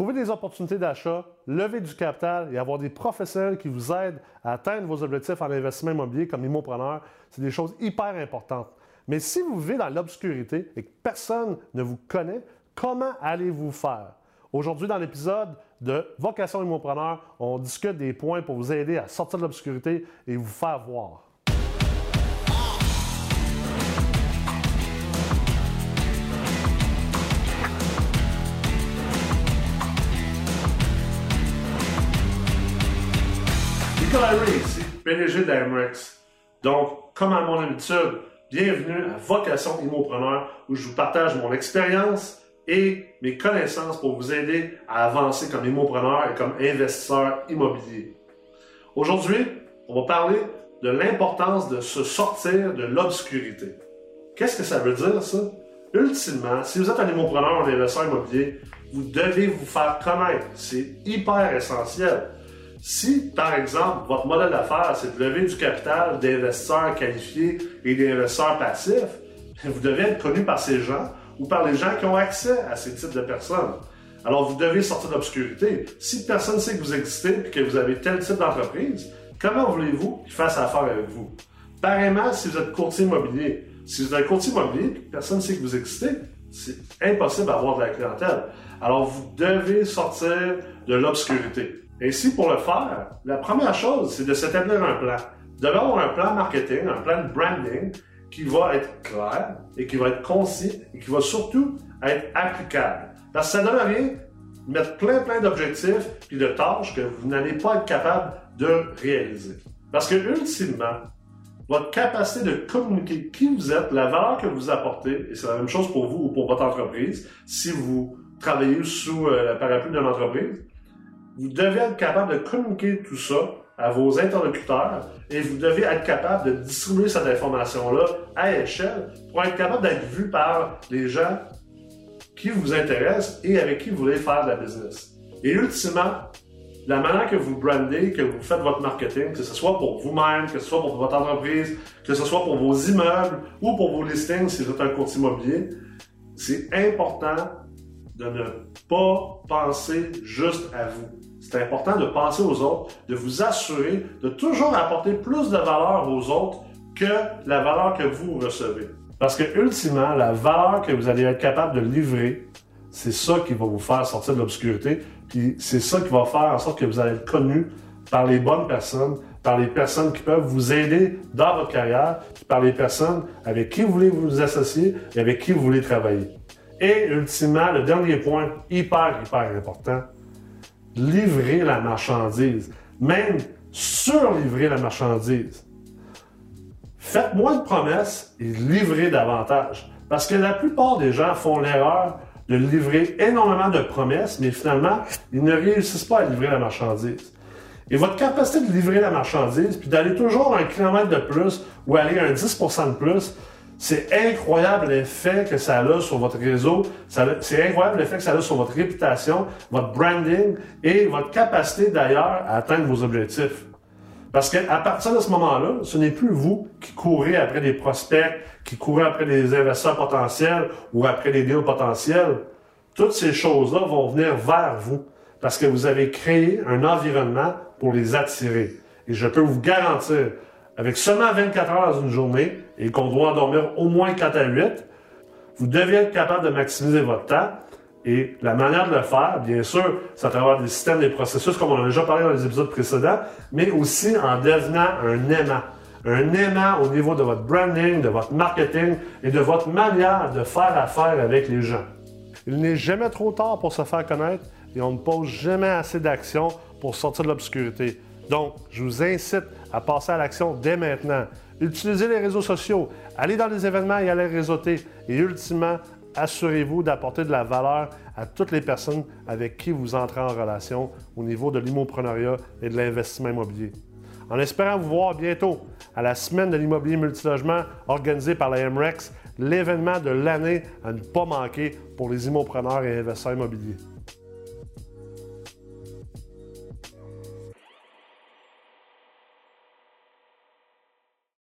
Trouver des opportunités d'achat, lever du capital et avoir des professionnels qui vous aident à atteindre vos objectifs en investissement immobilier comme immopreneur, c'est des choses hyper importantes. Mais si vous vivez dans l'obscurité et que personne ne vous connaît, comment allez-vous faire? Aujourd'hui, dans l'épisode de Vocation Immopreneur, on discute des points pour vous aider à sortir de l'obscurité et vous faire voir. Ray ici, PDG d'Amrex. Donc, comme à mon habitude, bienvenue à Vocation Immopreneur où je vous partage mon expérience et mes connaissances pour vous aider à avancer comme immopreneur et comme investisseur immobilier. Aujourd'hui, on va parler de l'importance de se sortir de l'obscurité. Qu'est-ce que ça veut dire, ça? Ultimement, si vous êtes un immopreneur ou un investisseur immobilier, vous devez vous faire connaître. C'est hyper essentiel. Si, par exemple, votre modèle d'affaires, c'est de lever du capital d'investisseurs qualifiés et d'investisseurs passifs, vous devez être connu par ces gens ou par les gens qui ont accès à ces types de personnes. Alors, vous devez sortir de l'obscurité. Si personne ne sait que vous existez et que vous avez tel type d'entreprise, comment voulez-vous qu'ils fassent affaire avec vous? Pareillement, si vous êtes courtier immobilier. Si vous êtes un courtier immobilier et que personne ne sait que vous existez, c'est impossible d'avoir de la clientèle. Alors, vous devez sortir de l'obscurité. Ainsi, pour le faire, la première chose, c'est de s'établir un plan. Avoir un plan marketing, un plan de branding qui va être clair et qui va être concis et qui va surtout être applicable. Parce que ça ne donne rien de mettre plein, plein d'objectifs et de tâches que vous n'allez pas être capable de réaliser. Parce que, ultimement, votre capacité de communiquer qui vous êtes, la valeur que vous apportez, et c'est la même chose pour vous ou pour votre entreprise, si vous travaillez sous euh, la parapluie d'une entreprise, vous devez être capable de communiquer tout ça à vos interlocuteurs et vous devez être capable de distribuer cette information-là à échelle pour être capable d'être vu par les gens qui vous intéressent et avec qui vous voulez faire de la business. Et ultimement, la manière que vous brandez, que vous faites votre marketing, que ce soit pour vous-même, que ce soit pour votre entreprise, que ce soit pour vos immeubles ou pour vos listings si vous êtes un courtier immobilier, c'est important de ne pas penser juste à vous. C'est important de penser aux autres, de vous assurer de toujours apporter plus de valeur aux autres que la valeur que vous recevez. Parce que ultimement, la valeur que vous allez être capable de livrer, c'est ça qui va vous faire sortir de l'obscurité, puis c'est ça qui va faire en sorte que vous allez être connu par les bonnes personnes, par les personnes qui peuvent vous aider dans votre carrière, par les personnes avec qui vous voulez vous associer et avec qui vous voulez travailler. Et ultimement, le dernier point, hyper, hyper important, livrer la marchandise, même surlivrer la marchandise. Faites moins de promesses et livrez davantage. Parce que la plupart des gens font l'erreur de livrer énormément de promesses, mais finalement, ils ne réussissent pas à livrer la marchandise. Et votre capacité de livrer la marchandise, puis d'aller toujours un kilomètre de plus ou aller un 10% de plus, c'est incroyable l'effet que ça a sur votre réseau. C'est incroyable l'effet que ça a sur votre réputation, votre branding et votre capacité d'ailleurs à atteindre vos objectifs. Parce qu'à partir de ce moment-là, ce n'est plus vous qui courez après des prospects, qui courez après des investisseurs potentiels ou après des deals potentiels. Toutes ces choses-là vont venir vers vous parce que vous avez créé un environnement pour les attirer. Et je peux vous garantir, avec seulement 24 heures dans une journée et qu'on doit en dormir au moins 4 à 8, vous devez être capable de maximiser votre temps. Et la manière de le faire, bien sûr, c'est à travers des systèmes, des processus, comme on a déjà parlé dans les épisodes précédents, mais aussi en devenant un aimant. Un aimant au niveau de votre branding, de votre marketing et de votre manière de faire affaire avec les gens. Il n'est jamais trop tard pour se faire connaître et on ne pose jamais assez d'actions pour sortir de l'obscurité. Donc, je vous incite à passer à l'action dès maintenant. Utilisez les réseaux sociaux, allez dans les événements et allez réseauter. Et ultimement, assurez-vous d'apporter de la valeur à toutes les personnes avec qui vous entrez en relation au niveau de l'immoprenariat et de l'investissement immobilier. En espérant vous voir bientôt à la semaine de l'immobilier multilogement organisée par la MREX, l'événement de l'année à ne pas manquer pour les immopreneurs et investisseurs immobiliers.